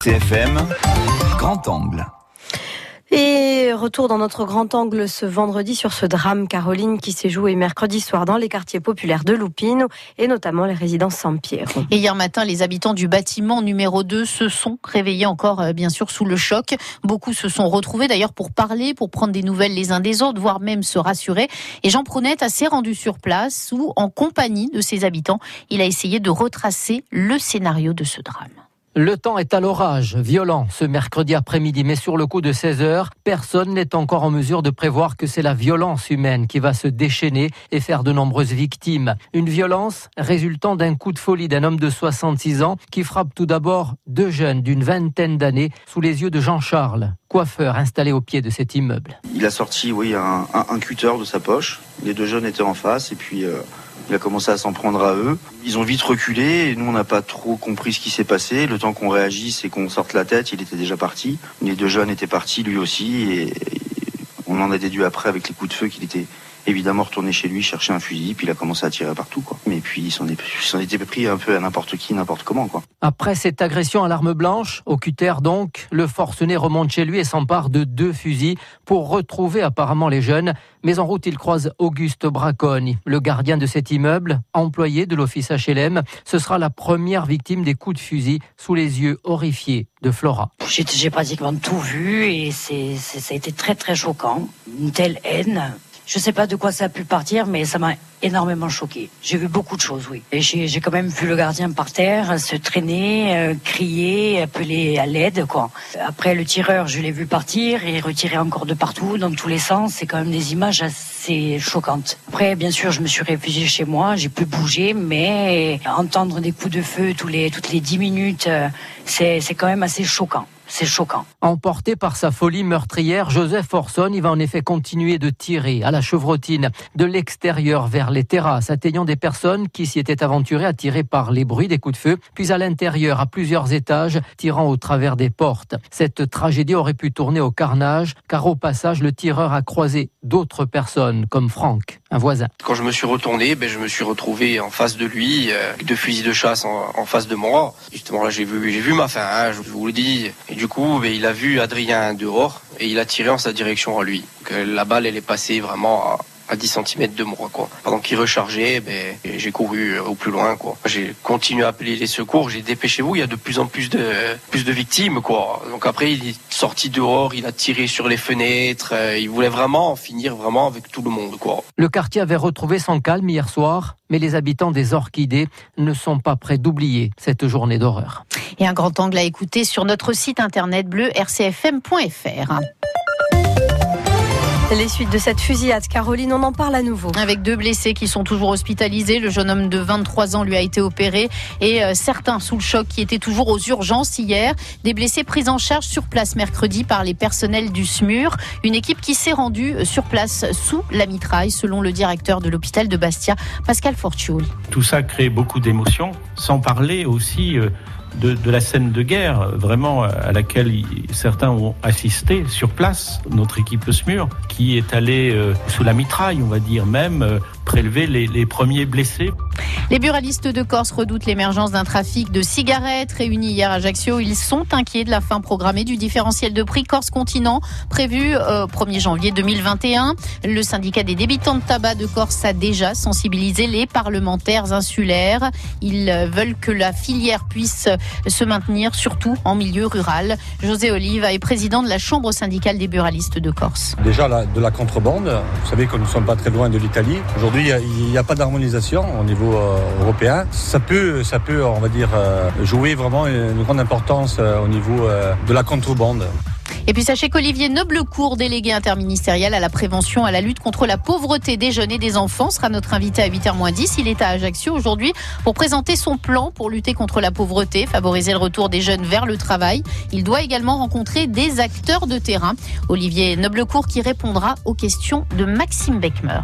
CFM, grand angle. Et retour dans notre grand angle ce vendredi sur ce drame, Caroline, qui s'est joué mercredi soir dans les quartiers populaires de Loupine et notamment les résidences Saint-Pierre. Et hier matin, les habitants du bâtiment numéro 2 se sont réveillés encore, euh, bien sûr, sous le choc. Beaucoup se sont retrouvés d'ailleurs pour parler, pour prendre des nouvelles les uns des autres, voire même se rassurer. Et Jean Prounet a s'est rendu sur place où, en compagnie de ses habitants, il a essayé de retracer le scénario de ce drame. Le temps est à l'orage, violent ce mercredi après-midi, mais sur le coup de 16 heures, personne n'est encore en mesure de prévoir que c'est la violence humaine qui va se déchaîner et faire de nombreuses victimes. Une violence résultant d'un coup de folie d'un homme de 66 ans qui frappe tout d'abord deux jeunes d'une vingtaine d'années sous les yeux de Jean-Charles, coiffeur installé au pied de cet immeuble. Il a sorti, oui, un, un, cutter de sa poche. Les deux jeunes étaient en face et puis euh, il a commencé à s'en prendre à eux. Ils ont vite reculé et nous on n'a pas trop compris ce qui s'est passé. Le temps qu'on réagisse et qu'on sorte la tête, il était déjà parti. Les deux jeunes étaient partis lui aussi et on en a déduit après avec les coups de feu qu'il était évidemment retourné chez lui chercher un fusil, puis il a commencé à tirer partout. Quoi. Mais puis il s'en était pris un peu à n'importe qui, n'importe comment. Quoi. Après cette agression à l'arme blanche, au cutter donc, le forcené remonte chez lui et s'empare de deux fusils pour retrouver apparemment les jeunes. Mais en route, il croise Auguste Bracogne, le gardien de cet immeuble, employé de l'office HLM. Ce sera la première victime des coups de fusil sous les yeux horrifiés de Flora. J'ai pratiquement tout vu et c'est, ça a été très très choquant. Une telle haine je sais pas de quoi ça a pu partir, mais ça m'a énormément choqué. J'ai vu beaucoup de choses, oui. Et j'ai quand même vu le gardien par terre, se traîner, euh, crier, appeler à l'aide, quoi. Après, le tireur, je l'ai vu partir et retirer encore de partout, dans tous les sens. C'est quand même des images assez choquantes. Après, bien sûr, je me suis réfugiée chez moi, j'ai pu bouger, mais entendre des coups de feu tous les, toutes les dix minutes, euh, c'est quand même assez choquant. C'est choquant. Emporté par sa folie meurtrière, Joseph Orson, il va en effet continuer de tirer à la chevrotine de l'extérieur vers les terrasses, atteignant des personnes qui s'y étaient aventurées à tirer par les bruits des coups de feu, puis à l'intérieur, à plusieurs étages, tirant au travers des portes. Cette tragédie aurait pu tourner au carnage, car au passage, le tireur a croisé d'autres personnes, comme Franck, un voisin. Quand je me suis retourné, ben, je me suis retrouvé en face de lui, euh, deux fusils de chasse en, face de moi. Justement, là, j'ai vu, j'ai vu ma fin, hein, je vous le dis du coup, ben, il a vu Adrien dehors et il a tiré en sa direction à lui. Euh, la balle, elle est passée vraiment à, 10 cm de moi. Quoi. Pendant qu'il rechargeait, ben, j'ai couru euh, au plus loin. Quoi. J'ai continué à appeler les secours, j'ai dépêché-vous, il y a de plus en plus de, plus de victimes. Quoi. Donc après, il est sorti dehors, il a tiré sur les fenêtres, euh, il voulait vraiment en finir vraiment avec tout le monde. Quoi. Le quartier avait retrouvé son calme hier soir, mais les habitants des Orchidées ne sont pas prêts d'oublier cette journée d'horreur et un grand angle à écouter sur notre site internet bleu rcfm.fr. Les suites de cette fusillade, Caroline, on en parle à nouveau. Avec deux blessés qui sont toujours hospitalisés. Le jeune homme de 23 ans lui a été opéré et euh, certains sous le choc qui étaient toujours aux urgences hier. Des blessés pris en charge sur place mercredi par les personnels du SMUR. Une équipe qui s'est rendue euh, sur place sous la mitraille, selon le directeur de l'hôpital de Bastia, Pascal Fortioli. Tout ça crée beaucoup d'émotions, sans parler aussi euh, de, la scène de guerre, vraiment à laquelle certains ont assisté sur place, notre équipe SMUR, qui est allée euh, sous la mitraille, on va dire même, euh, prélever les premiers blessés. Les buralistes de Corse redoutent l'émergence d'un trafic de cigarettes réunis hier à Ajaccio. Ils sont inquiets de la fin programmée du différentiel de prix Corse Continent prévu euh, 1er janvier 2021. Le syndicat des débitants de tabac de Corse a déjà sensibilisé les parlementaires insulaires. Ils euh, veulent que la filière puisse se maintenir, surtout en milieu rural. José Oliva est président de la Chambre syndicale des buralistes de Corse. Déjà de la contrebande. Vous savez que nous ne sommes pas très loin de l'Italie. Aujourd'hui, il n'y a, pas d'harmonisation au niveau euh, européen. Ça peut, ça peut, on va dire, euh, jouer vraiment une grande importance euh, au niveau de la contrebande. Et puis sachez qu'Olivier Noblecourt, délégué interministériel à la prévention, à la lutte contre la pauvreté des jeunes et des enfants, sera notre invité à 8h10. Il est à Ajaccio aujourd'hui pour présenter son plan pour lutter contre la pauvreté, favoriser le retour des jeunes vers le travail. Il doit également rencontrer des acteurs de terrain. Olivier Noblecourt qui répondra aux questions de Maxime Beckmer.